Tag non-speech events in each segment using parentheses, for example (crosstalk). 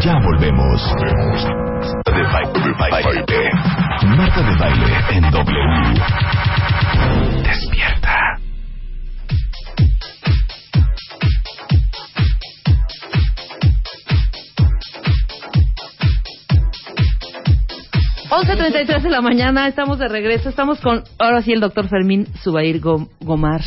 Ya volvemos. De baile, baile. Marta de baile en W. Despierta. tres de la mañana, estamos de regreso. Estamos con, ahora sí, el doctor Fermín Subair Go- Gomar.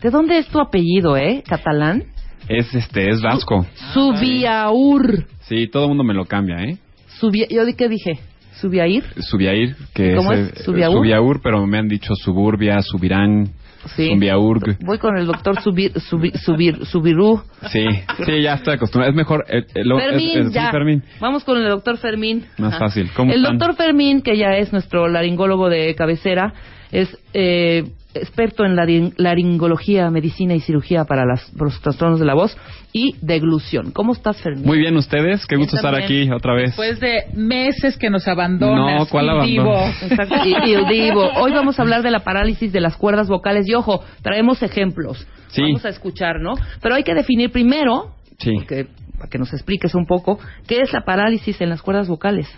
¿De dónde es tu apellido, eh? ¿Catalán? Es este, es vasco. Subiaur. Sí, todo el mundo me lo cambia, ¿eh? Subia, ¿Yo di qué dije? ¿Subiair? Subiair, que ¿Cómo es, es? ¿Subiaur? Subiaur, pero me han dicho suburbia, subirán, Sí. Subiaurg. Voy con el doctor Subir, Subir, Subir, Subirú. Sí, sí, ya estoy acostumbrado. Es mejor. eh, eh, lo- Fermín, es- es- ya. Fermín. Vamos con el doctor Fermín. Más Ajá. fácil. ¿Cómo el están? doctor Fermín, que ya es nuestro laringólogo de cabecera, es eh, experto en laring- laringología, medicina y cirugía para las, los trastornos de la voz y deglución. ¿Cómo estás, Fermín? Muy bien, ustedes. Qué gusto estar aquí otra vez. Después de meses que nos abandonas. No, ¿cuál abandono? vivo. Exacto. Hoy vamos a hablar de la parálisis de las cuerdas vocales y ojo, traemos ejemplos. Sí. Vamos a escuchar, ¿no? Pero hay que definir primero, Sí. porque- para que nos expliques un poco, qué es la parálisis en las cuerdas vocales.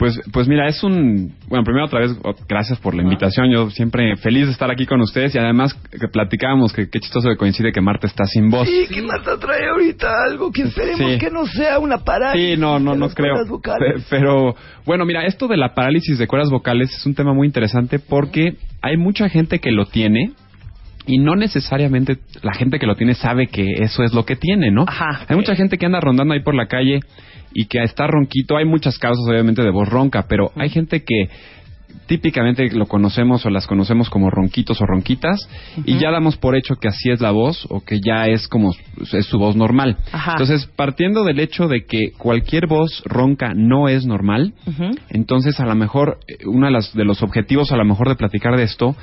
Pues, pues mira, es un... Bueno, primero otra vez, gracias por la invitación. Yo siempre feliz de estar aquí con ustedes y además que platicábamos que qué chistoso que coincide que Marta está sin voz. Sí, que Marta trae ahorita algo que esperemos Sí. que no sea una parálisis. Sí, no, no, de no las creo. cuerdas vocales. Pe- Pero bueno, mira, esto de la parálisis de cuerdas vocales es un tema muy interesante porque hay mucha gente que lo tiene y no necesariamente la gente que lo tiene sabe que eso es lo que tiene, ¿no? Ajá. Hay mucha gente que anda rondando ahí por la calle y que está ronquito. Hay muchas causas, obviamente, de voz ronca, pero hay gente que típicamente lo conocemos o las conocemos como ronquitos o ronquitas y ya damos por hecho que así es la voz o que ya es como es su voz normal. Ajá. Entonces, partiendo del hecho de que cualquier voz ronca no es normal, Ujú. entonces a lo mejor eh, uno de, las- de los objetivos a lo mejor de platicar de esto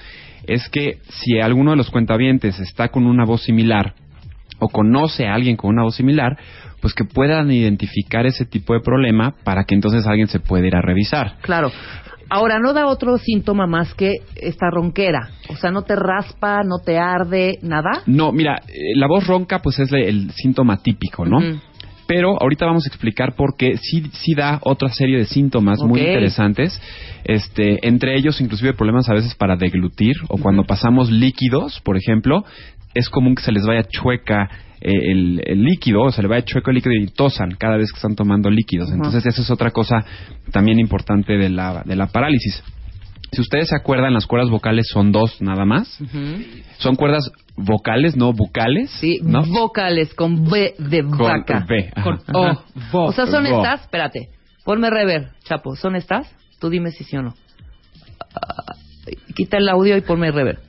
es que si alguno de los cuentavientes está con una voz similar o conoce a alguien con una voz similar, pues que puedan identificar ese tipo de problema para que entonces alguien se pueda ir a revisar. Claro. Ahora, no da otro síntoma más que esta ronquera. O sea, no te raspa, no te arde, nada. No, mira, eh, la voz ronca pues es el síntoma típico, ¿no? Pero ahorita vamos a explicar por qué sí, sí da otra serie de síntomas muy interesantes. Este, entre ellos, inclusive problemas a veces para deglutir o cuando pasamos líquidos, por ejemplo, es común que se les vaya chueca eh, el, el líquido, o se le vaya chueco el líquido y tosan cada vez que están tomando líquidos. Entonces, esa es otra cosa también importante de la, de la parálisis. Si ustedes se acuerdan, las cuerdas vocales son dos nada más. Ujú. Son cuerdas vocales, no bucales. Sí, ¿no? vocales con B de Con vaca. B. Con. O. O sea, son Vo. estas, espérate, ponme rever, Chapo, ¿son estas? Tú dime si sí o no. Ah, Quita el audio y ponme rever.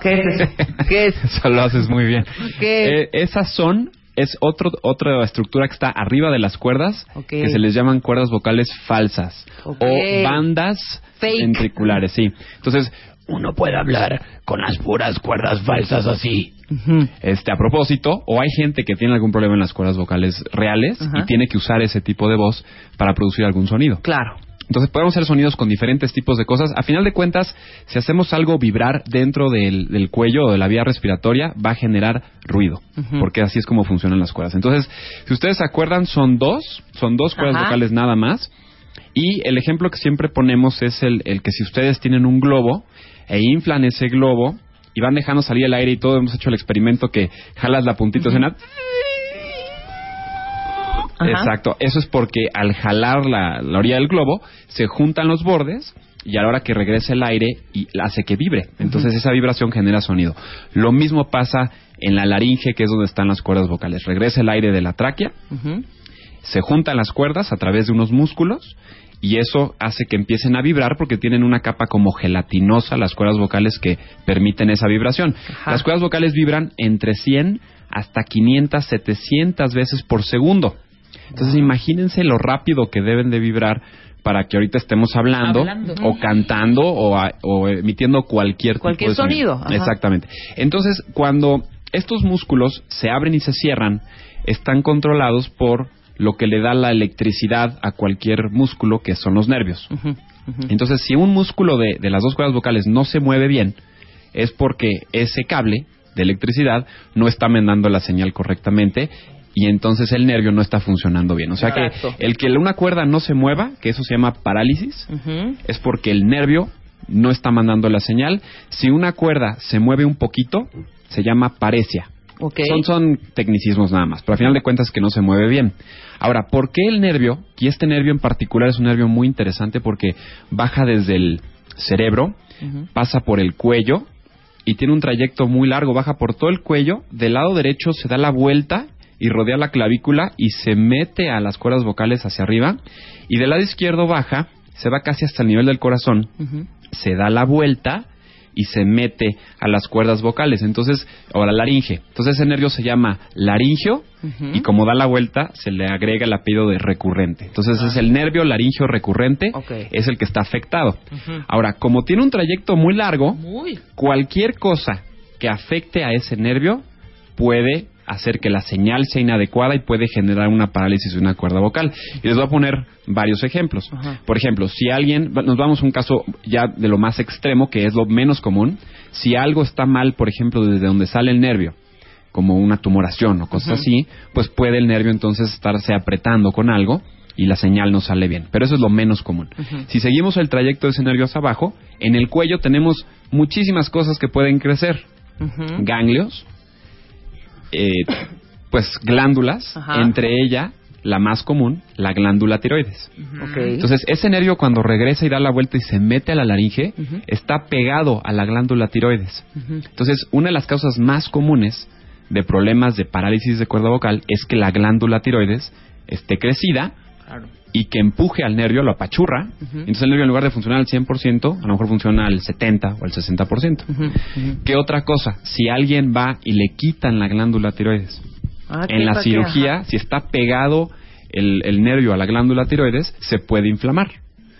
¿Qué es eso? ¿Qué es? (laughs) Eso lo haces muy bien. ¿Qué? Eh, esas son, es otro, otra estructura que está arriba de las cuerdas, que se les llaman cuerdas vocales falsas o bandas Fake. ventriculares, sí. Entonces, Uno puede hablar con las puras cuerdas falsas así. Este, a propósito, o hay gente que tiene algún problema en las cuerdas vocales reales y tiene que usar ese tipo de voz para producir algún sonido. Claro. Entonces podemos hacer sonidos con diferentes tipos de cosas. A final de cuentas, si hacemos algo vibrar dentro del, del cuello o de la vía respiratoria, va a generar ruido, porque así es como funcionan las cuerdas. Entonces, si ustedes se acuerdan, son dos, son dos cuerdas Ajá. vocales nada más. Y el ejemplo que siempre ponemos es el, el que si ustedes tienen un globo e inflan ese globo y van dejando salir el aire y todo, hemos hecho el experimento que jalas la puntita y suena Ajá. Exacto, eso es porque al jalar la, la orilla del globo se juntan los bordes y a la hora que regresa el aire y hace que vibre. Entonces esa vibración genera sonido. Lo mismo pasa en la laringe, que es donde están las cuerdas vocales. Regresa el aire de la tráquea se juntan las cuerdas a través de unos músculos y eso hace que empiecen a vibrar porque tienen una capa como gelatinosa las cuerdas vocales que permiten esa vibración. Ajá. Las cuerdas vocales vibran entre 100 hasta 500, 700 veces por segundo. Entonces imagínense lo rápido que deben de vibrar para que ahorita estemos hablando, Hablando. o cantando o, a- o emitiendo cualquier, Cualquier tipo de sonido. Exactamente. Entonces, cuando estos músculos se abren y se cierran, están controlados por lo que le da la electricidad a cualquier músculo, que son los nervios. Entonces, si un músculo de, de las dos cuerdas vocales no se mueve bien, es porque ese cable de electricidad no está mandando la señal correctamente y entonces el nervio no está funcionando bien. O sea Exacto. que el que una cuerda no se mueva, que eso se llama parálisis, Ujú. es porque el nervio no está mandando la señal. Si una cuerda se mueve un poquito, se llama paresia. Ok. Son, son tecnicismos nada más, pero al final de cuentas que no se mueve bien. Ahora, ¿por qué el nervio? Y este nervio en particular es un nervio muy interesante porque baja desde el cerebro, pasa por el cuello y tiene un trayecto muy largo, baja por todo el cuello, del lado derecho se da la vuelta y rodea la clavícula y se mete a las cuerdas vocales hacia arriba y del lado izquierdo baja, se va casi hasta el nivel del corazón, se da la vuelta y se mete a las cuerdas vocales, entonces, o a la laringe. Entonces ese nervio se llama laringio y como da la vuelta se le agrega el apellido de recurrente. Entonces es el nervio laringio recurrente, es el que está afectado. Ahora, como tiene un trayecto muy largo, Muy. cualquier cosa que afecte a ese nervio puede hacer que la señal sea inadecuada y puede generar una parálisis de una cuerda vocal. Y les voy a poner varios ejemplos. Ajá. Por ejemplo, si alguien, nos vamos a un caso ya de lo más extremo, que es lo menos común, si algo está mal, por ejemplo, desde donde sale el nervio, como una tumoración o cosas así, pues puede el nervio entonces estarse apretando con algo y la señal no sale bien. Pero eso es lo menos común. Si seguimos el trayecto de ese nervio hacia abajo, en el cuello tenemos muchísimas cosas que pueden crecer. Ganglios, eh, pues glándulas, Ajá. entre ella la más común, la glándula tiroides. Ok. Entonces, ese nervio cuando regresa y da la vuelta y se mete a la laringe, está pegado a la glándula tiroides. Entonces, una de las causas más comunes de problemas de parálisis de cuerda vocal es que la glándula tiroides esté crecida Claro. Y que empuje al nervio, lo apachurra. Entonces, el nervio en lugar de funcionar al 100%, a lo mejor funciona al 70 o al 60%. Ujú. Ujú. ¿Qué otra cosa? Si alguien va y le quitan la glándula tiroides, Ah, ¿qué en la cirugía, Ajá. si está pegado el, el nervio a la glándula tiroides, se puede inflamar.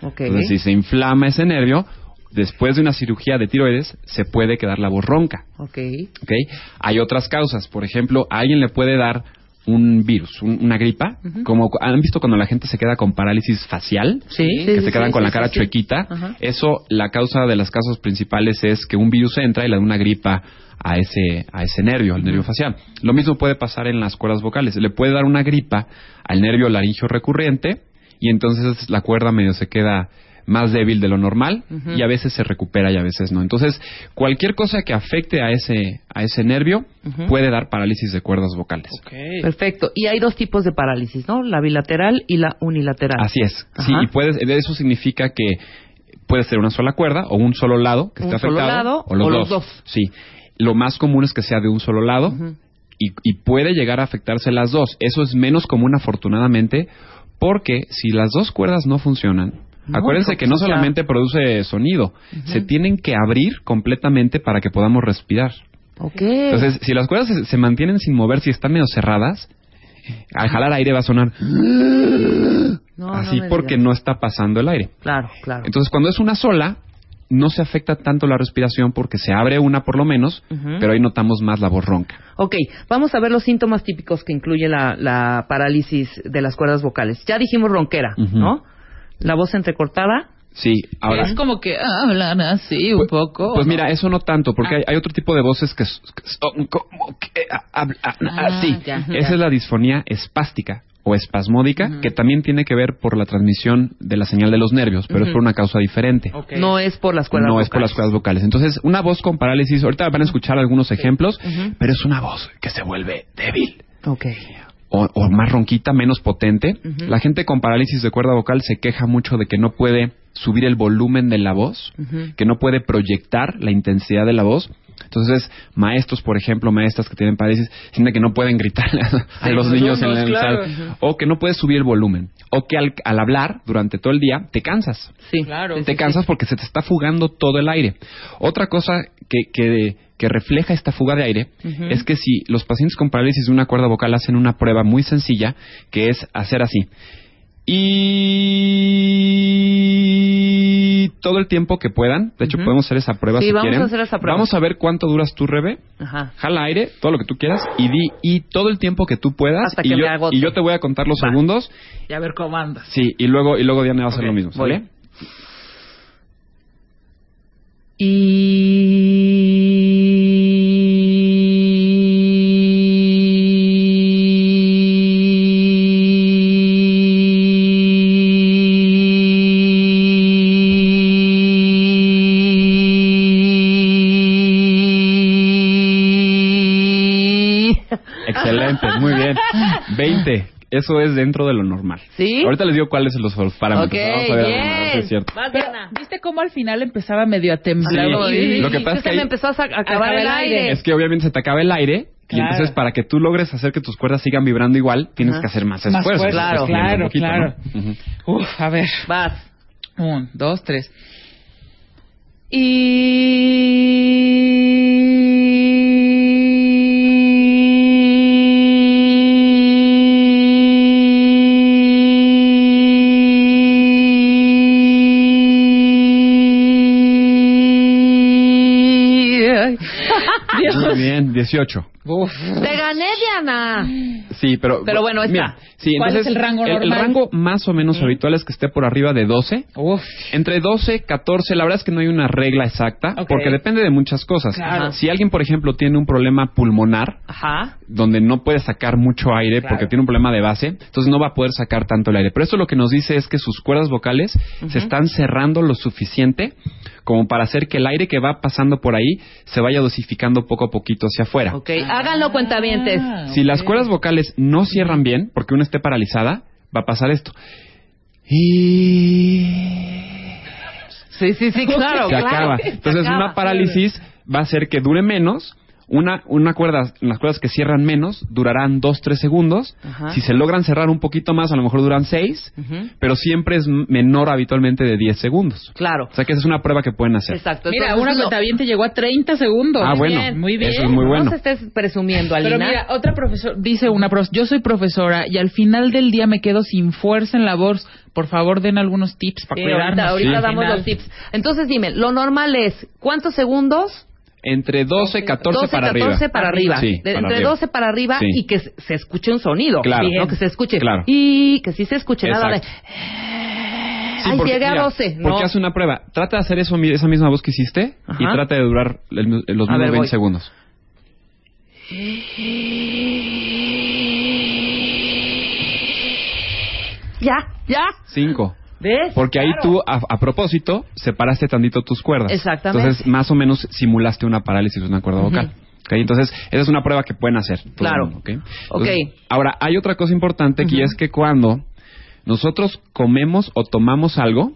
Entonces, si se inflama ese nervio, después de una cirugía de tiroides, se puede quedar la voz ronca. Ok. ¿ok? Hay otras causas. Por ejemplo, a alguien le puede dar un virus, un- una gripa, como han visto cuando la gente se queda con parálisis facial, Sí, que sí, se quedan sí, con la cara chuequita. Eso, la causa de las causas principales es que un virus entra y le da una gripa a ese a ese nervio, al nervio facial. Lo mismo puede pasar en las cuerdas vocales. Le puede dar una gripa al nervio laringio recurrente y entonces la cuerda medio se queda más débil de lo normal y a veces se recupera y a veces no. Entonces, cualquier cosa que afecte a ese a ese nervio puede dar parálisis de cuerdas vocales. Perfecto. Y hay dos tipos de parálisis, ¿no? La bilateral y la unilateral. Así es. Sí, y puede, eso significa que puede ser una sola cuerda o un solo lado que Un esté solo afectado lado o los, o dos. los dos. Sí. Lo más común es que sea de un solo lado y, y puede llegar a afectarse las dos. Eso es menos común afortunadamente porque si las dos cuerdas no funcionan, acuérdense que no solamente produce sonido, se tienen que abrir completamente para que podamos respirar. Ok. Entonces, si las cuerdas se, se mantienen sin mover, si están medio cerradas, al jalar aire va a sonar No, así no porque digas. no está pasando el aire. Claro, claro. Entonces, cuando es una sola, no se afecta tanto la respiración porque se abre una por lo menos, pero ahí notamos más la voz ronca. Ok, vamos a ver los síntomas típicos que incluye la, la parálisis de las cuerdas vocales. Ya dijimos ronquera. ¿no? La voz entrecortada. Sí, ahora. es como que hablan así un Pues- poco. Pues ¿no? mira, eso no tanto, porque Ah. hay, hay otro tipo de voces que, son como que ah, hablan Ah, así. ya, Esa es la disfonía espástica o espasmódica, que también tiene que ver por la transmisión de la señal de los nervios, pero es por una causa diferente. No es por las cuerdas no vocales. es por las cuerdas vocales. Entonces, una voz con parálisis, ahorita van a escuchar algunos ejemplos, pero es una voz que se vuelve débil. Ok. O, o más ronquita, menos potente. La gente con parálisis de cuerda vocal se queja mucho de que no puede subir el volumen de la voz, que no puede proyectar la intensidad de la voz. Entonces, maestros, por ejemplo, maestras que tienen parálisis, sienten que no pueden gritarle a, los los niños en la claro. sala, o que no puedes subir el volumen, o que al, al hablar durante todo el día te cansas. Sí, Claro. te sí, cansas sí. porque se te está fugando todo el aire. Otra cosa que, que, que refleja esta fuga de aire es que si los pacientes con parálisis de una cuerda vocal hacen una prueba muy sencilla, que es hacer así. Y todo el tiempo que puedan, de hecho podemos hacer esa prueba Sí, si vamos quieren. a hacer esa prueba. Vamos a ver cuánto duras tu rebe. Ajá. Jala aire, todo lo que tú quieras, y di y todo el tiempo que tú puedas. Hasta y, que yo, me y yo te voy a contar los Va. segundos. Y a ver cómo andas. Sí, y luego, y luego Diana va a hacer lo mismo, voy. ¿sale? 20. Eso es dentro de lo normal. ¿Sí? Ahorita les digo cuáles son los parámetros. Ok, Vamos a ver, bien. a ver si es cierto. Pero, Diana. ¿Viste cómo al final empezaba medio a temblar? Sí. Y- Lo que y pasa es que ahí- me empezó a, acabar el aire. Es que obviamente se te acaba el aire y Claro. entonces para que tú logres hacer que tus cuerdas sigan vibrando igual, tienes Ajá. que hacer más Más esfuerzo. Estás claro, claro, poquito, ¿no? Uf, a ver. Vas. Un, dos, tres. Dios. Muy bien, 18. Uf. Te gané, Diana. Sí, pero... Pero bueno, está. Mira, sí, ¿Cuál entonces, es el rango normal? rango más o menos habitual es que esté por arriba de 12. Uf. Entre 12, 14, la verdad es que no hay una regla exacta, porque depende de muchas cosas. Claro. Si alguien, por ejemplo, tiene un problema pulmonar, Ajá. donde no puede sacar mucho aire Claro. porque tiene un problema de base, entonces no va a poder sacar tanto el aire. Pero esto lo que nos dice es que sus cuerdas vocales se están cerrando lo suficiente como para hacer que el aire que va pasando por ahí se vaya dosificando poco a poquito hacia afuera. Ok, háganlo cuentavientes. Ah, Si las cuerdas vocales no cierran bien, porque una esté paralizada, va a pasar esto. Y Sí, sí, sí, claro, se claro. acaba. Se Entonces acaba. una parálisis va a hacer que dure menos. Una, una cuerda, las cuerdas que cierran menos durarán 2-3 segundos. Ajá. Si se logran cerrar un poquito más, a lo mejor duran 6, Ujú. pero siempre es menor habitualmente de 10 segundos. Claro. O sea que esa es una prueba que pueden hacer. Exacto. Mira, entonces una lo- cuentaviente llegó a 30 segundos. Ah, Muy bueno. bien, Muy bien. Eso es muy bueno. No se estés presumiendo, Alina. Pero mira, otra profesora, dice una profesora, yo soy profesora y al final del día me quedo sin fuerza en la voz. Por favor, den algunos tips para Sí, cuidarnos. ahorita, damos los tips. Entonces dime, lo normal es, ¿cuántos segundos? Entre 12, 14 12, para 14 arriba. para arriba. Sí, De- para entre arriba. 12 para arriba Sí. y que se escuche un sonido. Claro. ¿no? Que se escuche. Claro. Y que sí se escuche nada de... Exacto. Sí, Ay, porque, llegué a mira, 12. No. Porque hace una prueba. Trata de hacer eso, esa misma voz que hiciste y Ajá. trata de durar el- los A mismos ver, 20 voy. segundos. Ya, ya. 5. ¿Ves? Porque ahí tú, a, a propósito, separaste tantito tus cuerdas. Exactamente. Entonces, más o menos simulaste una parálisis de una cuerda vocal. ¿Ok? Entonces, esa es una prueba que pueden hacer. Claro. mundo, ¿ok? Ok. Entonces, Ahora, hay otra cosa importante aquí, es que cuando nosotros comemos o tomamos algo,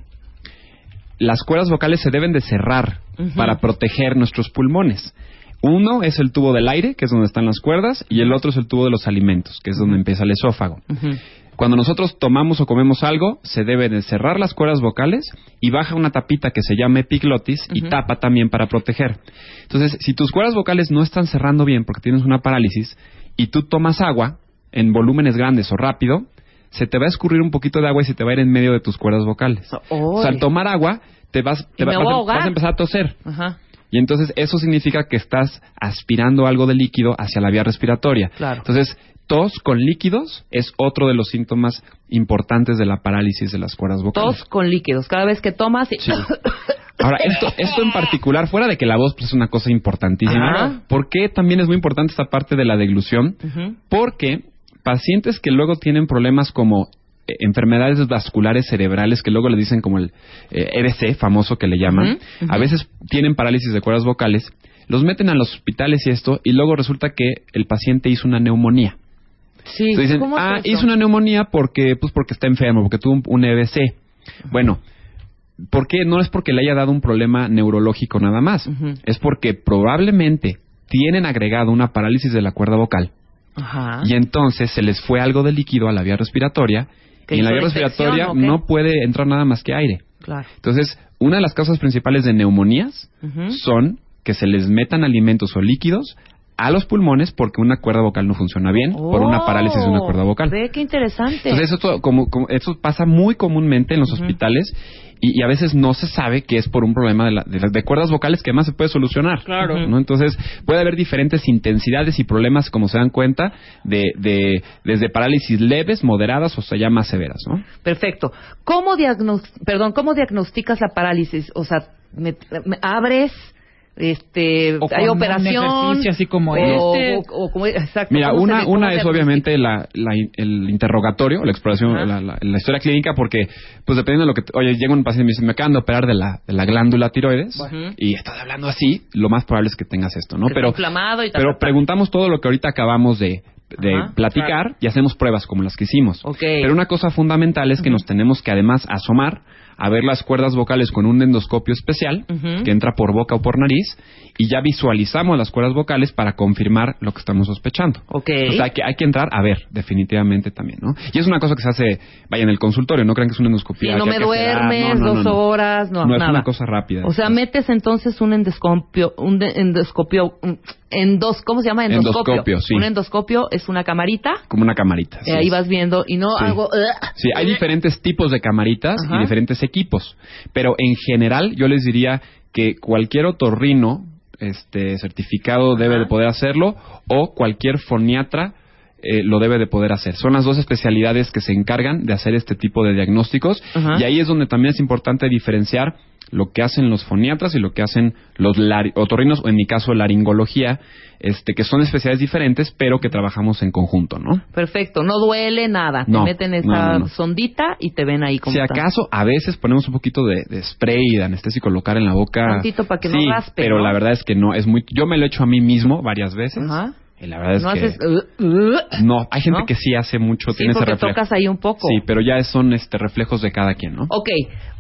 las cuerdas vocales se deben de cerrar para proteger nuestros pulmones. Uno es el tubo del aire, que es donde están las cuerdas, y el otro es el tubo de los alimentos, que es donde empieza el esófago. Ujú. Cuando nosotros tomamos o comemos algo, se deben de cerrar las cuerdas vocales y baja una tapita que se llama epiglotis y tapa también para proteger. Entonces, si tus cuerdas vocales no están cerrando bien porque tienes una parálisis y tú tomas agua en volúmenes grandes o rápido, se te va a escurrir un poquito de agua y se te va a ir en medio de tus cuerdas vocales. O sea, al tomar agua, te vas, te va- vas, a ahogar. vas a empezar a toser. Ajá. Y entonces eso significa que estás aspirando algo de líquido hacia la vía respiratoria. Claro. Entonces, tos con líquidos es otro de los síntomas importantes de la parálisis de las cuerdas vocales. Tos con líquidos. Cada vez que tomas... y- Sí. Ahora, esto, esto en particular, fuera de que la voz pues, es una cosa importantísima, Ajá. ¿por qué también es muy importante esta parte de la deglución? Porque pacientes que luego tienen problemas como eh, enfermedades vasculares cerebrales, que luego le dicen como el eh, EBC, famoso que le llaman, a veces tienen parálisis de cuerdas vocales, los meten a los hospitales y esto, y luego resulta que el paciente hizo una neumonía. Sí. Entonces dicen, ¿Cómo es ah, hizo una neumonía porque, pues porque está enfermo, porque tuvo un, un EBC. Bueno, ¿por qué? No es porque le haya dado un problema neurológico nada más. Es porque probablemente tienen agregado una parálisis de la cuerda vocal Ajá. y entonces se les fue algo de líquido a la vía respiratoria ¿Que y en la vía respiratoria no puede entrar nada más que aire. Claro. Entonces, una de las causas principales de neumonías son que se les metan alimentos o líquidos a los pulmones porque una cuerda vocal no funciona bien por una parálisis de una cuerda vocal. Oh, Ve qué interesante. Entonces, eso, to- como, como- eso pasa muy comúnmente en los hospitales y, y a veces no se sabe que es por un problema de, la- de de cuerdas vocales que además se puede solucionar. Claro. ¿no? Entonces, puede haber diferentes intensidades y problemas, como se dan cuenta, de, de- desde parálisis leves, moderadas o sea, ya más severas. ¿no? Perfecto. ¿Cómo, diagnos perdón, ¿Cómo diagnosticas la parálisis? O sea, me- me- abres, este, O hay un operación. ejercicio así como o, este. o- o como- exacto, Mira, ¿cómo se una, una es obviamente la, la el interrogatorio, la exploración, la, la- la historia clínica, porque, pues dependiendo de lo que, oye, llega un paciente y me dice, me acaban de operar de la, de la glándula tiroides, y estás hablando así, lo más probable es que tengas esto, ¿no? Que Pero, inflamado y tal, pero tal, tal. preguntamos todo lo que ahorita acabamos de, de Ajá, platicar y hacemos pruebas como las que hicimos. Ok. Pero una cosa fundamental es que nos tenemos que además asomar a ver las cuerdas vocales con un endoscopio especial que entra por boca o por nariz y ya visualizamos las cuerdas vocales para confirmar lo que estamos sospechando. Ok. O sea, hay que, hay que entrar a ver, definitivamente también, ¿no? Y es una cosa que se hace, vaya, en el consultorio, no crean que es una Sí, endoscopia. no que me ah, duermes no, no, dos no, no. horas, no, No, es nada. una cosa rápida. O sea, Es- metes entonces un endoscopio, un de- endoscopio, un- endos, ¿cómo se llama? Endoscopio. Endoscopio, sí. Un endoscopio es una camarita, Como una camarita. y así ahí vas viendo y no Sí. hago... Sí, hay diferentes tipos de camaritas y diferentes equipos, pero en general yo les diría que cualquier otorrino este certificado debe de poder hacerlo o cualquier foniatra eh, lo debe de poder hacer. Son las dos especialidades que se encargan de hacer este tipo de diagnósticos Ajá. y ahí es donde también es importante diferenciar lo que hacen los foniatras y lo que hacen los otorrinos o en mi caso laringología, este que son especialidades diferentes pero que trabajamos en conjunto, ¿no? Perfecto, no duele nada. No, te meten esa no, no, no. sondita y te ven ahí como Si acaso, a veces ponemos un poquito de, de spray y de anestésico local en la boca. Tantito para que no raspe, pero la verdad es que no, es muy... Yo me lo he hecho a mí mismo varias veces. Ajá. Y la verdad es no que... haces... uh, uh. No, hay gente ¿no? que sí hace mucho, Sí, tiene ese porque reflejo. tocas ahí un poco. Sí, pero ya son este reflejos de cada quien, ¿no? Ok,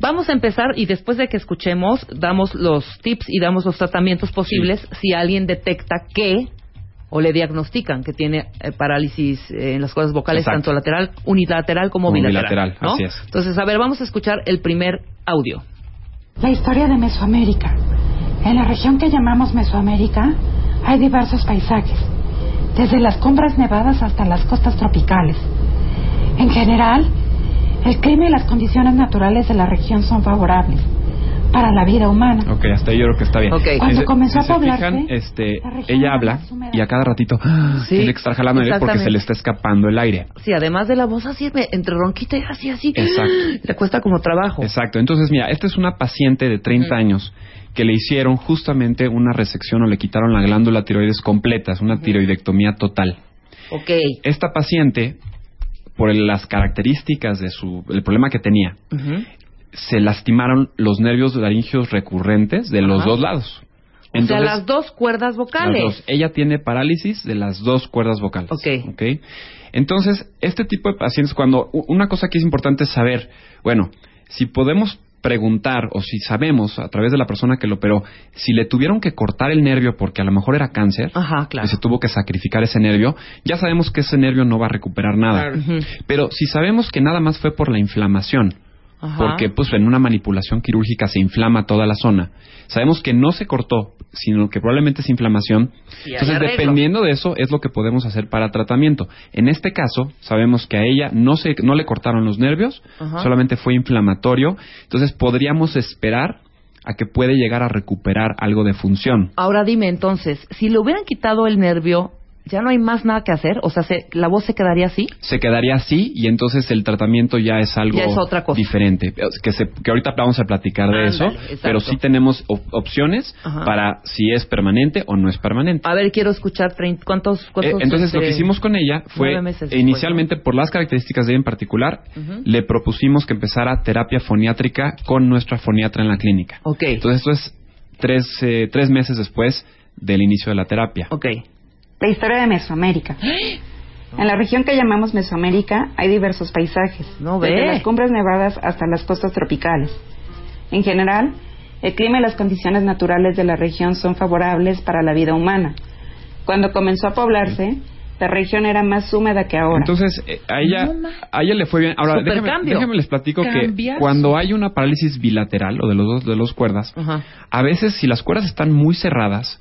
vamos a empezar y después de que escuchemos, damos los tips y damos los tratamientos posibles si alguien detecta que o le diagnostican que tiene eh, parálisis eh, en las cuerdas vocales, Exacto. tanto lateral, unilateral como, bilateral. bilateral, ¿no? así es. Entonces, a ver, vamos a escuchar el primer audio. La historia de Mesoamérica. En la región que llamamos Mesoamérica hay diversos paisajes, desde las cumbres nevadas hasta las costas tropicales. En general, el clima y las condiciones naturales de la región son favorables para la vida humana. Ok, hasta ahí yo creo que está bien. Cuando se- comenzó si a poblarse, fijan, este, ella habla y a cada ratito ¡ah! Sí, tiene que estar jalando aire porque se le está escapando el aire. Sí, además de la voz así, entre ronquita y así, así. Exacto. Le cuesta como trabajo. Exacto. Entonces, mira, esta es una paciente de 30 años que le hicieron justamente una resección o le quitaron la glándula tiroides completa, es una tiroidectomía total. Ok. Esta paciente, por el- las características de su, el problema que tenía. Se lastimaron los nervios laringeos recurrentes de los Ajá. dos lados. o sea, las dos cuerdas las vocales. dos. Ella tiene parálisis de las dos cuerdas vocales. Ok. ¿ok? Entonces, este tipo de pacientes, cuando una cosa que es importante saber, bueno, si podemos preguntar o si sabemos a través de la persona que lo operó, si le tuvieron que cortar el nervio porque a lo mejor era cáncer, Ajá, claro. y se tuvo que sacrificar ese nervio, ya sabemos que ese nervio no va a recuperar nada. Claro. Pero si sabemos que nada más fue por la inflamación, Ajá. porque pues en una manipulación quirúrgica se inflama toda la zona. Sabemos que no se cortó, sino que probablemente es inflamación. Entonces, dependiendo de eso, es lo que podemos hacer para tratamiento. En este caso, sabemos que a ella no se no le cortaron los nervios, Ajá. solamente fue inflamatorio. Entonces, podríamos esperar a que puede llegar a recuperar algo de función. Ahora dime entonces, si le hubieran quitado el nervio, ¿ya no hay más nada que hacer? O sea, se- ¿la voz se quedaría así? se quedaría así y entonces el tratamiento ya es algo Ya es otra cosa. diferente. Que, se- que ahorita vamos a platicar de eso, pero sí tenemos op- opciones Ajá. para si es permanente o no es permanente. A ver, quiero escuchar cuántos, Eh, cuántos entonces lo que este, hicimos con ella fue meses inicialmente por las características de ella en particular le propusimos que empezara terapia foniátrica con nuestra foniatra en la clínica. Ok, Entonces esto es tres, eh, tres meses después del inicio de la terapia. ok. La historia de Mesoamérica. (gasps) En la región que llamamos Mesoamérica hay diversos paisajes, No desde las cumbres nevadas hasta las costas tropicales. En general, el clima y las condiciones naturales de la región son favorables para la vida humana. Cuando comenzó a poblarse, la región era más húmeda que ahora. Entonces, eh, a ella, a ella le fue bien. Ahora, déjame, déjame les platico que cuando hay una parálisis bilateral o de los dos de los cuerdas, a veces si las cuerdas están muy cerradas,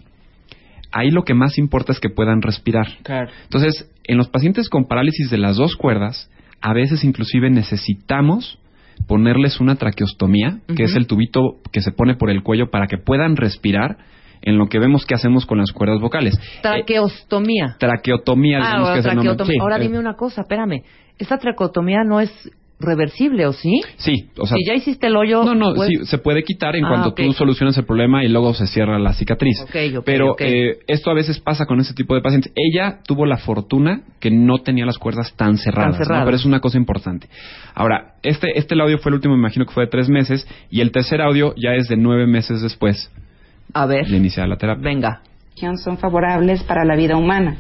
ahí lo que más importa es que puedan respirar. Claro. Entonces, en los pacientes con parálisis de las dos cuerdas, a veces inclusive necesitamos ponerles una traqueostomía, que es el tubito que se pone por el cuello para que puedan respirar en lo que vemos que hacemos con las cuerdas vocales. Eh, Traqueostomía. traqueotomía, Ah, digamos ahora, que es el nombre. traqueotomía. Sí, Ahora eh, dime una cosa, espérame. ¿Esta traqueotomía no es reversible o sí? Sí, o sea, si ya hiciste el hoyo... No, no, pues- sí, se puede quitar en Ah, cuanto ok. tú solucionas el problema y luego se cierra la cicatriz. Ok, ok, Pero eh, esto a veces pasa con ese tipo de pacientes. Ella tuvo la fortuna que no tenía las cuerdas tan cerradas, cerradas. pero es una cosa importante. Ahora, este, este audio fue el último, me imagino que fue de tres meses, y el tercer audio ya es de nueve meses después A ver, de iniciar la terapia. venga. son favorables para la vida humana.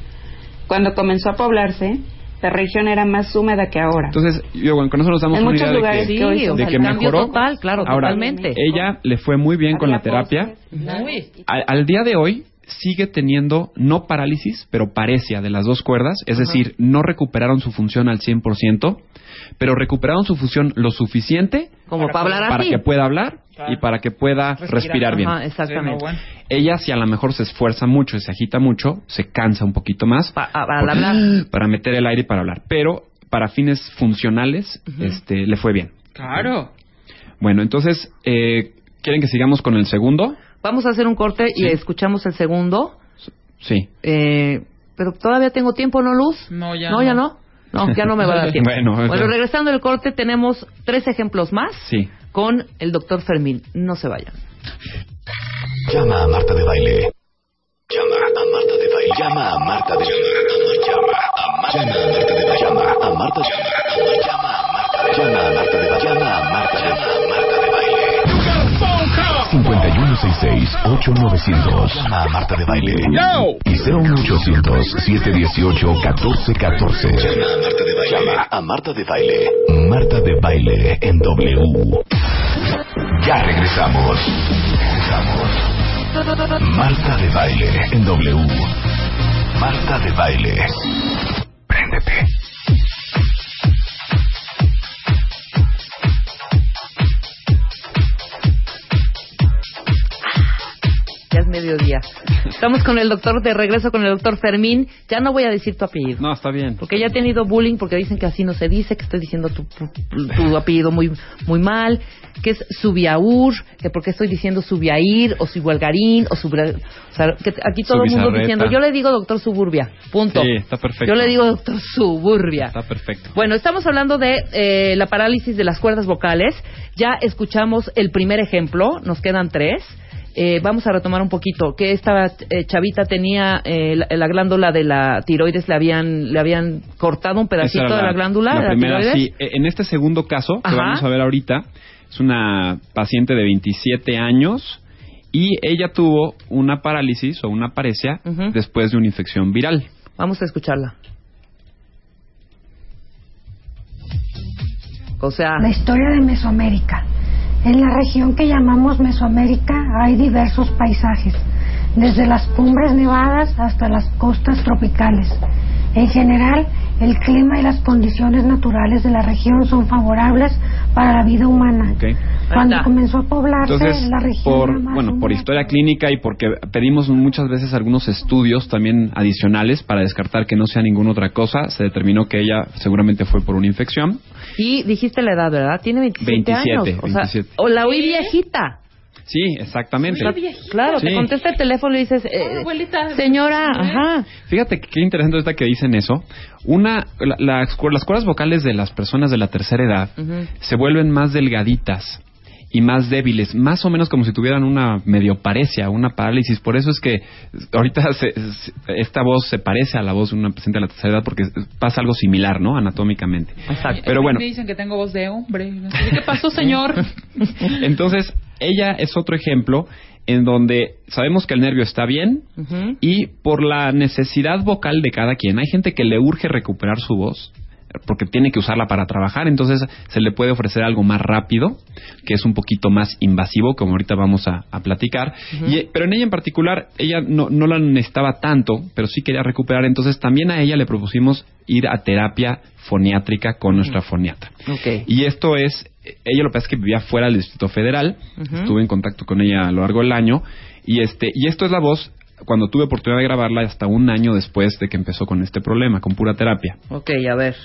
Cuando comenzó a poblarse, la región era más húmeda que ahora. Entonces, yo, bueno, con eso nos damos En una idea lugares de Sí, que, son de que mejoró. total, claro, Ahora, totalmente. ella le fue muy bien con la terapia. Al, al día de hoy sigue teniendo no parálisis, pero paresia de las dos cuerdas, es decir, no recuperaron su función al 100%, pero recuperaron su función lo suficiente Como para, hablar para que pueda hablar y para que pueda Respirar. respirar, bien. Ajá, exactamente. Sí, no, bueno. Ella si a lo mejor se esfuerza mucho y se agita mucho, se cansa un poquito más Pa- a- para hablar. (gasps) para meter el aire y para hablar, pero para fines funcionales este, le fue bien. Claro. Bueno, entonces, eh, ¿quieren que sigamos con el segundo? Vamos a hacer un corte y escuchamos el segundo. Sí. Eh, pero todavía tengo tiempo, ¿no, Luz? No, ya No, no. ya no. No, ya no me va a dar (laughs) tiempo. Bueno, bueno, regresando del corte, tenemos tres ejemplos más Sí. con el doctor Fermín. No se vayan. Llama a Marta de Baile. Llama a Marta de Baile. Llama a Marta de Baile. Llama a Marta de Baile. Llama a Marta de Baile. Llama a Marta de Baile. Llama a Marta de Baile. Llama a Marta de Baile. ¡No! Y 01800-718-1414. Llama a Marta de Baile. Llama a Marta de Baile. Marta de Baile en W. Ya regresamos. Regresamos. Marta de Baile en W. Marta de Baile. Préndete. Ya es mediodía. Estamos con el doctor, de regreso con el doctor Fermín. Ya no voy a decir tu apellido. No, está bien. Porque ya he tenido bullying porque dicen que así no se dice, que estoy diciendo tu, apellido muy muy mal, que es Subiaur, que porque estoy diciendo Subiair o Subualgarín o Subra... O sea, que aquí todo el mundo diciendo, yo le digo doctor Suburbia, punto. Sí, está perfecto. Yo le digo doctor Suburbia. Está perfecto. Bueno, estamos hablando de eh, la parálisis de las cuerdas vocales. Ya escuchamos el primer ejemplo, nos quedan tres. Eh, vamos a retomar un poquito que esta eh, chavita tenía eh, la, la glándula de la tiroides le habían le habían cortado un pedacito de la, glándula la de la primera, tiroides. sí. E- En este segundo caso que Ajá. vamos a ver ahorita, es una paciente de 27 años y ella tuvo una parálisis o una paresia después de una infección viral. Vamos a escucharla. O sea, La historia de Mesoamérica. En la región que llamamos Mesoamérica hay diversos paisajes, desde las cumbres nevadas hasta las costas tropicales. En general, el clima y las condiciones naturales de la región son favorables para la vida humana. Cuando está. comenzó a poblarse Entonces, la región por, más bueno, por historia clínica y porque pedimos muchas veces algunos estudios también adicionales para descartar que no sea ninguna otra cosa, se determinó que ella seguramente fue por una infección. y dijiste la edad, ¿verdad? Tiene 27, 27, años. O sea, 27. o la oí viejita. Sí, exactamente. Claro, te contesta el teléfono y dices, eh, abuelita. señora, ajá. Fíjate que qué interesante ahorita que dicen eso. Una, la- las, cu- las cuerdas vocales de las personas de la tercera edad se vuelven más delgaditas y más débiles, más o menos como si tuvieran una medio paresia, una parálisis. Por eso es que ahorita (laughs) se- se- esta voz se parece a la voz de una paciente de la tercera edad porque pasa algo similar, ¿no? Anatómicamente. Exacto. Pero bueno, Me dicen que tengo voz de hombre. No sé, ¿Qué pasó, señor? (laughs) entonces ella es otro ejemplo en donde sabemos que el nervio está bien, y por la necesidad vocal de cada quien. Hay gente que le urge recuperar su voz. Porque tiene que usarla para trabajar, entonces se le puede ofrecer algo más rápido, que es un poquito más invasivo, como ahorita vamos a, a platicar. y, pero en ella en particular, ella no, no la necesitaba tanto, pero sí quería recuperar, entonces también a ella le propusimos ir a terapia foniátrica con nuestra foniatra. Ok. Y esto es, ella lo que pasa es que vivía fuera del Distrito Federal, estuve en contacto con ella a lo largo del año, y este, y esto es la voz cuando tuve oportunidad de grabarla hasta un año después de que empezó con este problema, con pura terapia. Ok, a ver.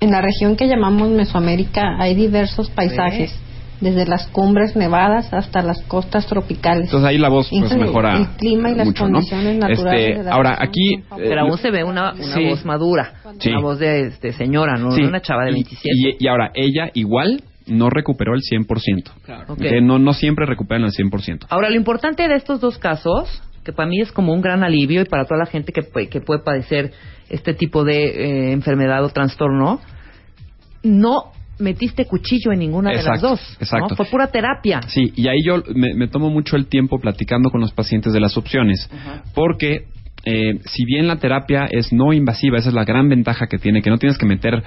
En la región que llamamos Mesoamérica hay diversos paisajes, desde las cumbres nevadas hasta las costas tropicales. Entonces ahí la voz pues mejora el clima y las mucho, ¿no? condiciones naturales Este, de la ahora aquí eh, Pero aún se ve una, una Sí. voz madura. Sí. Una voz de, de señora, no Sí. una chava de Y- 27. Y, y ahora, ella igual no recuperó el 100%. Ok. Que no, no siempre recuperan el 100%. Ahora, lo importante de estos dos casos, que para mí es como un gran alivio y para toda la gente que, puede- que puede padecer este tipo de eh, enfermedad o trastorno, no metiste cuchillo en ninguna de las dos. exacto. ¿no? Fue pura terapia. Sí, y ahí yo me, me tomo mucho el tiempo platicando con los pacientes de las opciones, porque eh, si bien la terapia es no invasiva, esa es la gran ventaja que tiene, que no tienes que meter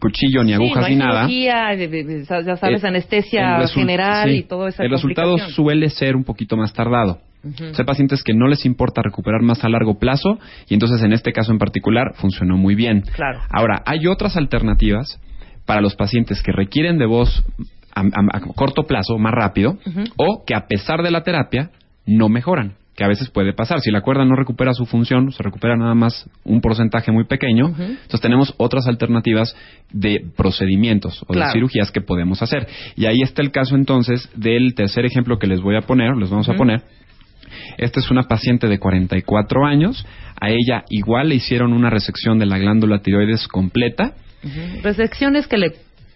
cuchillo ni Sí, agujas no ni nada. cirugía, ya sabes, Eh, anestesia general sí, y todo eso. El resultado suele ser un poquito más tardado. Ujú. O sea, hay pacientes que no les importa recuperar más a largo plazo y entonces en este caso en particular funcionó muy bien. Claro. Ahora, hay otras alternativas para los pacientes que requieren de voz a, a- a corto plazo, más rápido, o que a pesar de la terapia no mejoran, que a veces puede pasar. Si la cuerda no recupera su función, se recupera nada más un porcentaje muy pequeño, entonces tenemos otras alternativas de procedimientos o Claro. de cirugías que podemos hacer. Y ahí está el caso entonces del tercer ejemplo que les voy a poner, les vamos a poner. Esta es una paciente de 44 años. A ella igual le hicieron una resección de la glándula tiroides completa. Ujú. Resecciones que le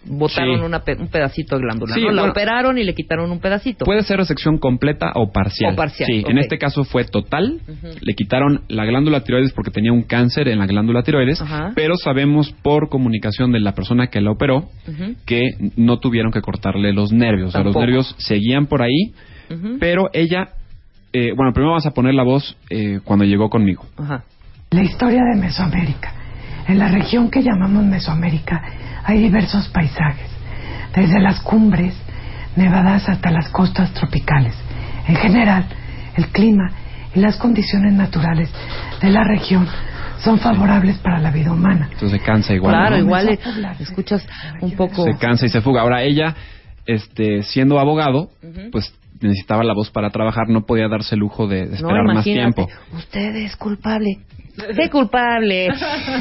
botaron Sí. una pe- un pedacito de glándula. Sí, ¿no? La bueno. operaron y le quitaron un pedacito. Puede ser resección completa o parcial. O parcial, Sí, en este caso fue total. Le quitaron la glándula tiroides porque tenía un cáncer en la glándula tiroides, Ajá. pero sabemos por comunicación de la persona que la operó que no tuvieron que cortarle los nervios. O sea, los nervios seguían por ahí, pero ella... eh, bueno, primero vamos a poner la voz eh, cuando llegó conmigo. Ajá. La historia de Mesoamérica. En la región que llamamos Mesoamérica hay diversos paisajes, desde las cumbres nevadas hasta las costas tropicales. En general, el clima y las condiciones naturales de la región son favorables para la vida humana. Entonces se cansa igual. claro, ¿no? igual escuchas un poco. se cansa y se fuga. Ahora ella, este, siendo abogado, pues necesitaba la voz para trabajar, no podía darse el lujo de, de No, esperar más tiempo. Usted es culpable. ¿Qué culpable?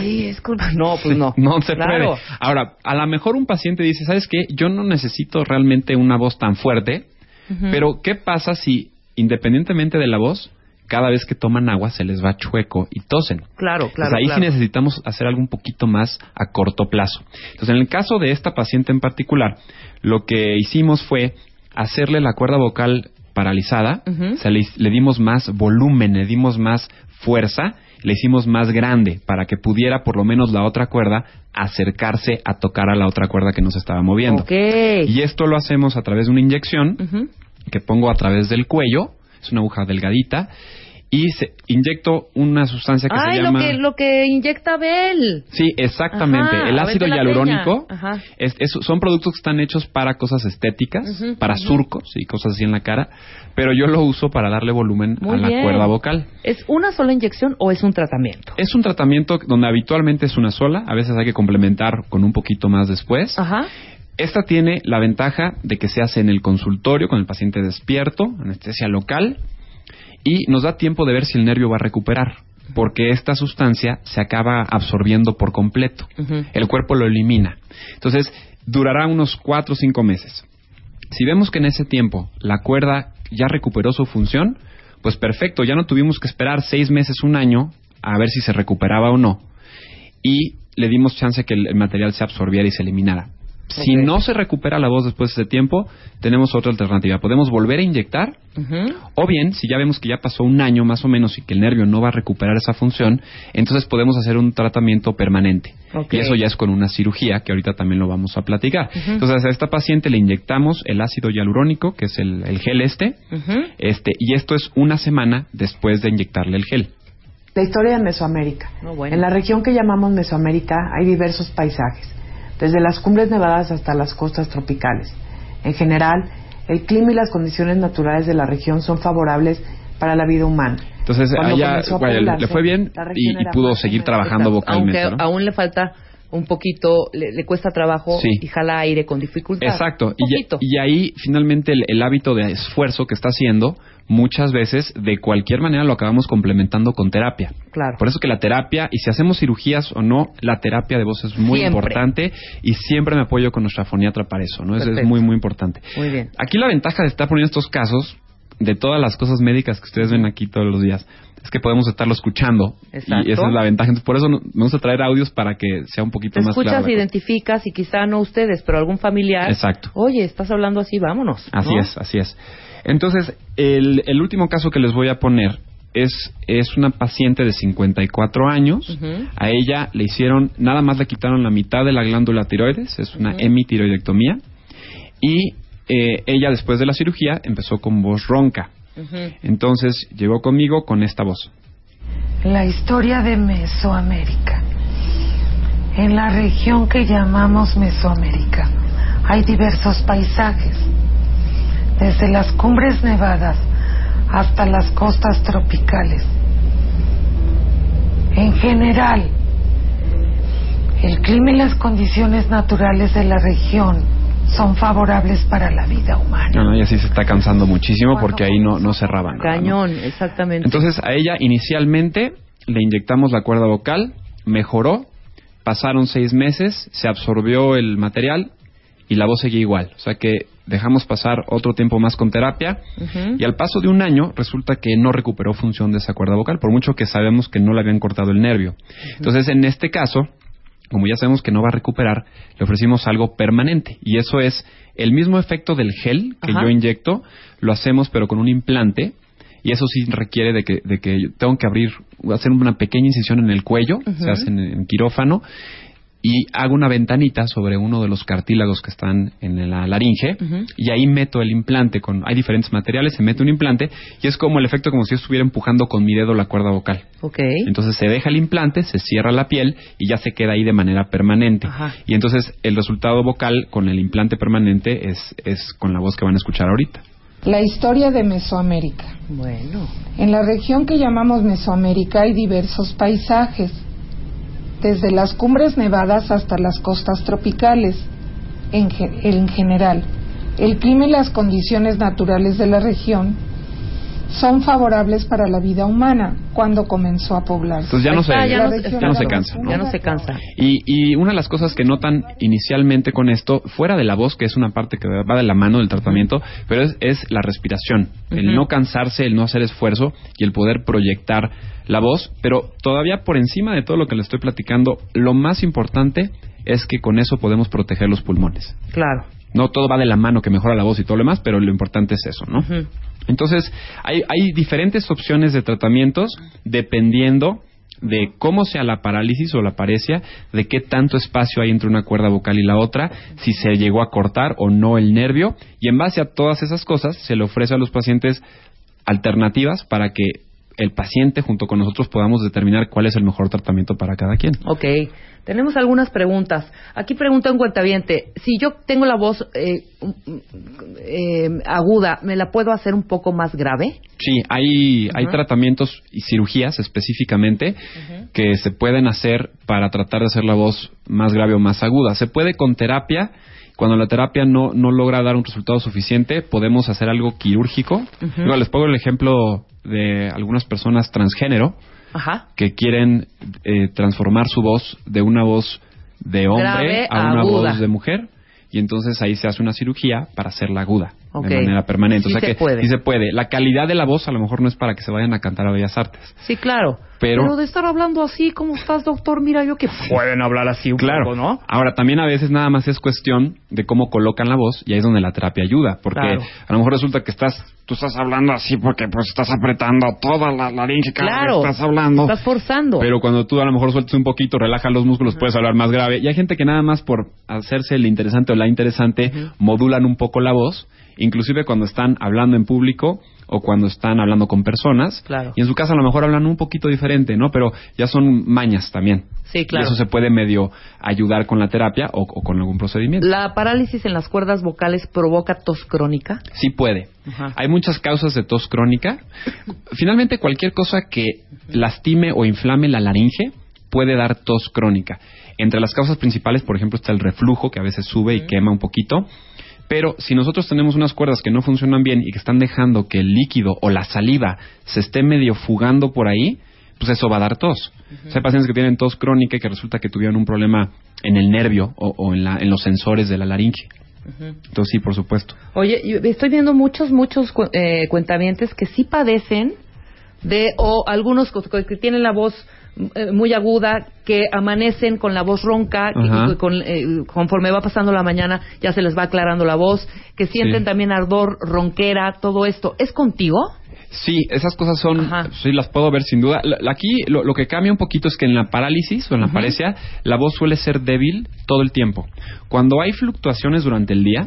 Sí, es culpable. No, pues no. (laughs) No se Claro. puede. Ahora, a lo mejor un paciente dice, ¿sabes qué? Yo no necesito realmente una voz tan fuerte, pero ¿qué pasa si, independientemente de la voz, cada vez que toman agua se les va chueco y tosen? Claro, claro. Entonces, ahí claro. sí necesitamos hacer algo un poquito más a corto plazo. Entonces, en el caso de esta paciente en particular, lo que hicimos fue hacerle la cuerda vocal paralizada, o sea, le, le dimos más volumen, le dimos más fuerza, le hicimos más grande para que pudiera por lo menos la otra cuerda acercarse a tocar a la otra cuerda que nos estaba moviendo. Y esto lo hacemos a través de una inyección que pongo a través del cuello, es una aguja delgadita, y se inyecto una sustancia que Ay, se lo llama... que, lo que inyecta Bel. Sí, exactamente. Ajá, el ácido hialurónico es- es- son productos que están hechos para cosas estéticas, para surcos y cosas así en la cara, pero yo lo uso para darle volumen Muy a la bien. cuerda vocal. ¿Es una sola inyección o es un tratamiento? Es un tratamiento donde habitualmente es una sola, a veces hay que complementar con un poquito más después. Ajá. Esta tiene la ventaja de que se hace en el consultorio con el paciente despierto, anestesia local, y nos da tiempo de ver si el nervio va a recuperar, porque esta sustancia se acaba absorbiendo por completo. El cuerpo lo elimina. Entonces, durará unos cuatro o cinco meses. Si vemos que en ese tiempo la cuerda ya recuperó su función, pues perfecto, ya no tuvimos que esperar seis meses, un año, a ver si se recuperaba o no. Y le dimos chance que el material se absorbiera y se eliminara. Si no se recupera la voz después de ese tiempo, tenemos otra alternativa. Podemos volver a inyectar o bien, si ya vemos que ya pasó un año más o menos y que el nervio no va a recuperar esa función, entonces podemos hacer un tratamiento permanente. Y eso ya es con una cirugía, que ahorita también lo vamos a platicar. Entonces a esta paciente le inyectamos el ácido hialurónico, que es el, el gel este, este, y esto es una semana después de inyectarle el gel. La historia de Mesoamérica. En la región que llamamos Mesoamérica hay diversos paisajes, desde las cumbres nevadas hasta las costas tropicales. En general, el clima y las condiciones naturales de la región son favorables para la vida humana. Entonces, Cuando allá bueno, le- fue bien y, pudo seguir trabajando vocalmente, Aunque ¿no? aún le falta un poquito, le, le cuesta trabajo Sí. y jala aire con dificultad. Exacto. Y, ahí finalmente el, el hábito de esfuerzo que está haciendo, muchas veces de cualquier manera lo acabamos complementando con terapia. Claro. Por eso que la terapia, y si hacemos cirugías o no, la terapia de voz es muy Siempre. importante y siempre me apoyo con nuestra foniatra para eso, ¿no? Es, es muy, muy importante. Muy bien. Aquí la ventaja de estar poniendo estos casos, de todas las cosas médicas que ustedes ven aquí todos los días, es que podemos estarlo escuchando. Exacto. Y esa es la ventaja. Entonces, por eso vamos a traer audios para que sea un poquito Te más escuchas, cosa. identificas y quizá no ustedes, pero algún familiar. Exacto. Oye, estás hablando así, vámonos. Así ¿no? es, así es. Entonces, el, el último caso que les voy a poner es, es una paciente de 54 años. Ujú. A ella le hicieron, nada más le quitaron la mitad de la glándula tiroides, es una hemitiroidectomía. Y eh, ella, después de la cirugía, empezó con voz ronca. Entonces, llegó conmigo con esta voz. La historia de Mesoamérica. En la región que llamamos Mesoamérica hay diversos paisajes, desde las cumbres nevadas hasta las costas tropicales. En general, el clima y las condiciones naturales de la región son favorables para la vida humana. No, no, ella sí se está cansando muchísimo porque ahí no, no cerraba nada. ¿no? Cañón, exactamente. Entonces a ella inicialmente le inyectamos la cuerda vocal, mejoró, pasaron seis meses, se absorbió el material y la voz seguía igual. O sea que dejamos pasar otro tiempo más con terapia y al paso de un año resulta que no recuperó función de esa cuerda vocal, por mucho que sabemos que no le habían cortado el nervio. Entonces en este caso, como ya sabemos que no va a recuperar, le ofrecimos algo permanente y eso es el mismo efecto del gel que Ajá. yo inyecto, lo hacemos pero con un implante y eso sí requiere de que, de que yo tengo que abrir, hacer una pequeña incisión en el cuello, se hace en, en quirófano, y hago una ventanita sobre uno de los cartílagos que están en la laringe, y ahí meto el implante, con hay diferentes materiales, se mete un implante, y es como el efecto como si yo estuviera empujando con mi dedo la cuerda vocal. Ok. Entonces se deja el implante, se cierra la piel y ya se queda ahí de manera permanente. Ajá. Y entonces el resultado vocal con el implante permanente es, es con la voz que van a escuchar ahorita. La historia de Mesoamérica. Bueno. En la región que llamamos Mesoamérica hay diversos paisajes, desde las cumbres nevadas hasta las costas tropicales. En, en general, el clima y las condiciones naturales de la región son favorables para la vida humana cuando comenzó a poblarse. Entonces ya no se, está, ya ya no- no exacto. se cansa. ¿no? Ya no se cansa. Y, y una de las cosas que notan inicialmente con esto, fuera de la voz, que es una parte que va de la mano del tratamiento, pero es, es la respiración, el no cansarse, el no hacer esfuerzo y el poder proyectar la voz. Pero todavía por encima de todo lo que le estoy platicando, lo más importante es que con eso podemos proteger los pulmones. Claro. No todo va de la mano que mejora la voz y todo lo demás, pero lo importante es eso, ¿no? Entonces, hay, hay diferentes opciones de tratamientos dependiendo de cómo sea la parálisis o la paresia, de qué tanto espacio hay entre una cuerda vocal y la otra, si se llegó a cortar o no el nervio, y en base a todas esas cosas se le ofrece a los pacientes alternativas para que el paciente junto con nosotros podamos determinar cuál es el mejor tratamiento para cada quien. Ok. Tenemos algunas preguntas. Aquí pregunta un cuentaviente. Si yo tengo la voz eh, eh, aguda, ¿me la puedo hacer un poco más grave? Sí, hay, hay tratamientos y cirugías específicamente que se pueden hacer para tratar de hacer la voz más grave o más aguda. Se puede con terapia. Cuando la terapia no, no logra dar un resultado suficiente, podemos hacer algo quirúrgico. Les pongo el ejemplo de algunas personas transgénero Ajá. que quieren eh, transformar su voz de una voz de hombre Grave a a una aguda. voz de mujer. Y entonces ahí se hace una cirugía para hacerla aguda De manera permanente. Sí o sea se que puede. sí se puede. La calidad de la voz a lo mejor no es para que se vayan a cantar a Bellas Artes. Sí, claro. Pero- de estar hablando así, ¿cómo estás, doctor? Mira, yo que... Pueden hablar así un claro. poco, ¿no? Ahora, también a veces nada más es cuestión de cómo colocan la voz y ahí es donde la terapia ayuda. Porque Claro. a lo mejor resulta que estás, tú estás hablando así porque pues estás apretando toda la laringe Claro. estás hablando. Estás forzando. Pero cuando tú a lo mejor sueltas un poquito, relajas los músculos, puedes hablar más grave. Y hay gente que nada más por hacerse el interesante o la interesante, modulan un poco la voz inclusive cuando están hablando en público o cuando están hablando con personas. Claro. Y en su casa a lo mejor hablan un poquito diferente, ¿no? Pero ya son mañas también. Sí, claro. Y eso se puede medio ayudar con la terapia o, o con algún procedimiento. ¿La parálisis en las cuerdas vocales provoca tos crónica? Sí puede. Ajá. Hay muchas causas de tos crónica. Finalmente, cualquier cosa que lastime o inflame la laringe puede dar tos crónica. Entre las causas principales, por ejemplo, está el reflujo, que a veces sube y quema un poquito. Pero si nosotros tenemos unas cuerdas que no funcionan bien y que están dejando que el líquido o la saliva se esté medio fugando por ahí, pues eso va a dar tos. O sea, hay pacientes que tienen tos crónica y que resulta que tuvieron un problema en el nervio o, o en, la- en los sensores de la laringe. Entonces sí, por supuesto. Oye, yo estoy viendo muchos, muchos cu- eh, cuentavientes que sí padecen de, o algunos que tienen la voz eh, muy aguda, que amanecen con la voz ronca, que- Ajá. con- eh, conforme va pasando la mañana ya se les va aclarando la voz, que sienten Sí. también ardor, ronquera, todo esto. ¿Es contigo? Sí, esas cosas son, sí, las puedo ver sin duda. La- Aquí lo, lo que cambia un poquito es que en la parálisis o en la paresia, la voz suele ser débil todo el tiempo. Cuando hay fluctuaciones durante el día,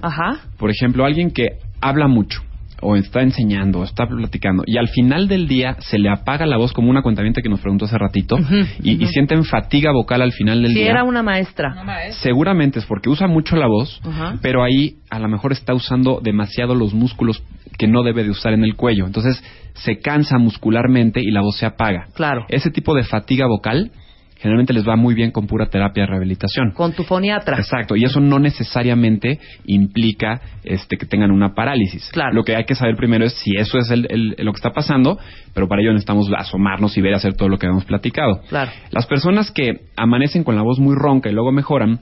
por ejemplo, alguien que habla mucho, o está enseñando, o está platicando, y al final del día se le apaga la voz como una cuentaviente que nos preguntó hace ratito, y, y sienten fatiga vocal al final del Si día. era una maestra. Seguramente es porque usa mucho la voz, Ajá. pero ahí a lo mejor está usando demasiado los músculos que no debe de usar en el cuello. Entonces se cansa muscularmente y la voz se apaga. Claro. Ese tipo de fatiga vocal generalmente les va muy bien con pura terapia de rehabilitación. Con tu foniatra. Exacto, y eso no necesariamente implica este, que tengan una parálisis. Claro. Lo que hay que saber primero es si eso es el- el- lo que está pasando, pero para ello necesitamos asomarnos y ver hacer todo lo que hemos platicado. Claro. Las personas que amanecen con la voz muy ronca y luego mejoran,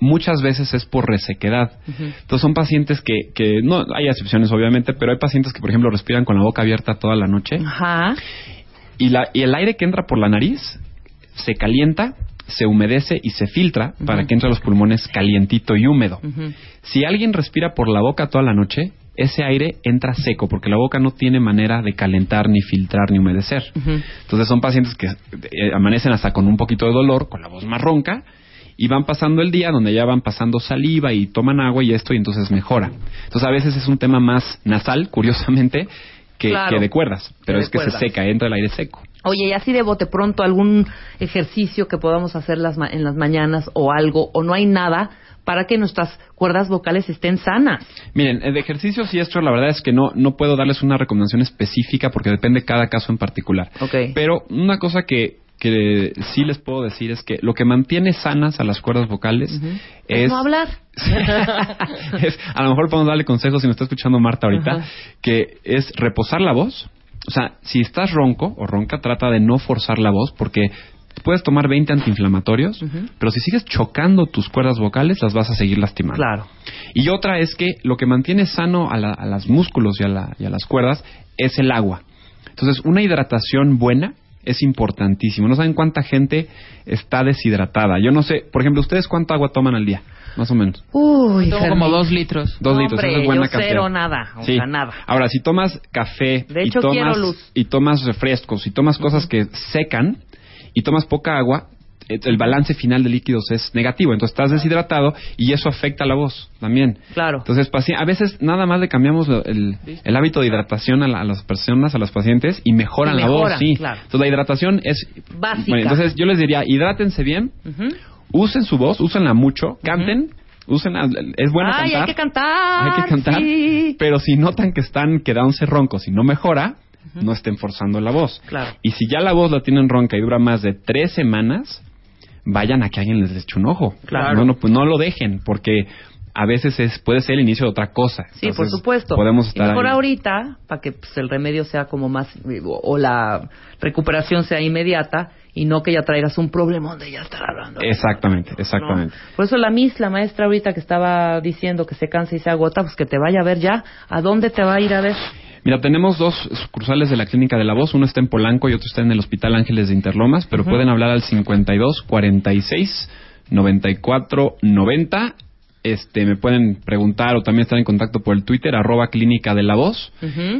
muchas veces es por resequedad. Entonces son pacientes que, que no hay excepciones obviamente, pero hay pacientes que por ejemplo respiran con la boca abierta toda la noche Ajá. y, la, y el aire que entra por la nariz se calienta, se humedece y se filtra para que entre a los pulmones calientito y húmedo. Si alguien respira por la boca toda la noche, ese aire entra seco porque la boca no tiene manera de calentar, ni filtrar, ni humedecer. Entonces son pacientes que eh, amanecen hasta con un poquito de dolor, con la voz más ronca, y van pasando el día donde ya van pasando saliva y toman agua y esto, y entonces mejora. Entonces a veces es un tema más nasal, curiosamente, que, Claro. que de cuerdas, pero es que cuerdas. se seca, entra el aire seco. Oye, y así de bote pronto, algún ejercicio que podamos hacer las ma- en las mañanas o algo, o no hay nada para que nuestras cuerdas vocales estén sanas. Miren, eh, de ejercicios y esto, la verdad es que no, no puedo darles una recomendación específica porque depende cada caso en particular. Pero una cosa que, que sí les puedo decir es que lo que mantiene sanas a las cuerdas vocales Es es, no hablar. (laughs) es- a lo mejor podemos darle consejos si me está escuchando Marta ahorita, que es reposar la voz. O sea, si estás ronco o ronca, trata de no forzar la voz porque puedes tomar 20 antiinflamatorios, pero si sigues chocando tus cuerdas vocales, las vas a seguir lastimando. Claro. Y otra es que lo que mantiene sano a, la- a los músculos y a, la- y a las cuerdas es el agua. Entonces, una hidratación buena es importantísimo. No saben cuánta gente está deshidratada. Yo no sé, por ejemplo, ¿ustedes cuánta agua toman al día? Más o menos. Uy, Tomo como dos litros. Dos litros, Hombre, esa es buena yo cantidad. cero nada, o Sí. sea, nada. Ahora, si tomas café De y, hecho, tomas, luz. y tomas refrescos y tomas cosas que secan y tomas poca agua, eh, el balance final de líquidos es negativo. Entonces estás deshidratado y eso afecta la voz también. Claro. Entonces, a veces nada más le cambiamos el, el hábito de hidratación a, la- a las personas, a los pacientes y mejoran Y la voz. Sí. claro. Entonces, la hidratación es Básica. Bueno, entonces yo les diría, hidrátense bien, Ujú. Usen su voz, úsenla mucho, canten, usen, es bueno Ay, cantar. hay que cantar. Hay que cantar, sí. pero si notan que están quedándose roncos y no mejora, no estén forzando la voz. Claro. Y si ya la voz la tienen ronca y dura más de tres semanas, vayan a que alguien les eche un ojo. Claro. No, no, pues no lo dejen, porque a veces es, puede ser el inicio de otra cosa. Sí, por supuesto. Podemos y estar mejor ahí. ahorita, para que pues, el remedio sea como más, o la recuperación sea inmediata, y no que ya traigas un problema donde ya estar hablando. Exactamente, exactamente. Por eso la Miss, la maestra ahorita que estaba diciendo que se cansa y se agota, pues que te vaya a ver ya. ¿A dónde te va a ir a ver? Mira, tenemos dos sucursales de la Clínica de la Voz. Uno está en Polanco y otro está en el Hospital Ángeles de Interlomas, pero pueden hablar al 52 46 94 90. Este, me pueden preguntar o también estar en contacto por el Twitter, arroba Clínica de la Voz.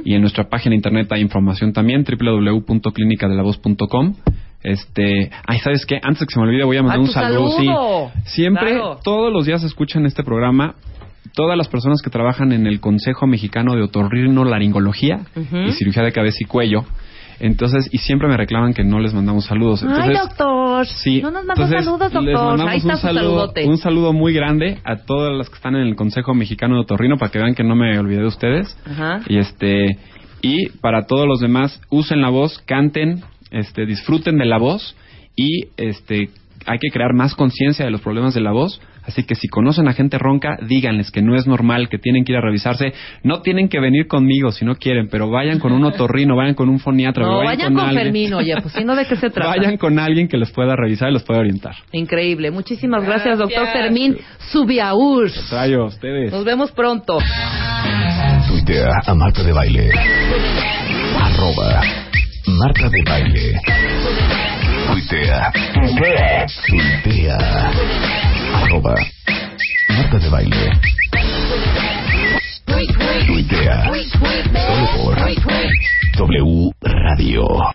Y en nuestra página de internet hay información también, www.clinicadelavoz.com. Este, ay, ¿sabes qué? Antes de que se me olvide, voy a mandar ¡Ah, un saludo. saludo! Sí. Siempre, Claro. todos los días escuchan este programa todas las personas que trabajan en el Consejo Mexicano de Otorrinolaringología Ujú. y Cirugía de Cabeza y Cuello. Entonces, y siempre me reclaman que no les mandamos saludos. Entonces, Ay, doctor. Sí, No nos entonces, saludos, les doctor. mandamos Ahí está un su saludo, saludote. un saludo muy grande a todas las que están en el Consejo Mexicano de Otorrino para que vean que no me olvidé de ustedes. Ajá. Y este y para todos los demás, usen la voz, canten, este disfruten de la voz y este hay que crear más conciencia de los problemas de la voz. Así que si conocen a gente ronca, díganles que no es normal, que tienen que ir a revisarse. No tienen que venir conmigo si no quieren, pero vayan con un otorrino, vayan con un foniatra, No, vayan, vayan con alguien- Fermín, oye, pues si no, ¿de qué se trata? Vayan con alguien que les pueda revisar y los pueda orientar. Increíble. Muchísimas gracias, doctor. Fermín Subiaur. Trayo a ustedes. Nos vemos pronto. Tuitea a Marta de Baile. Arroba Marta de Baile. Tuitea. Tuitea. Arroba Marta de Baile. Tuitea. Solo por W Radio.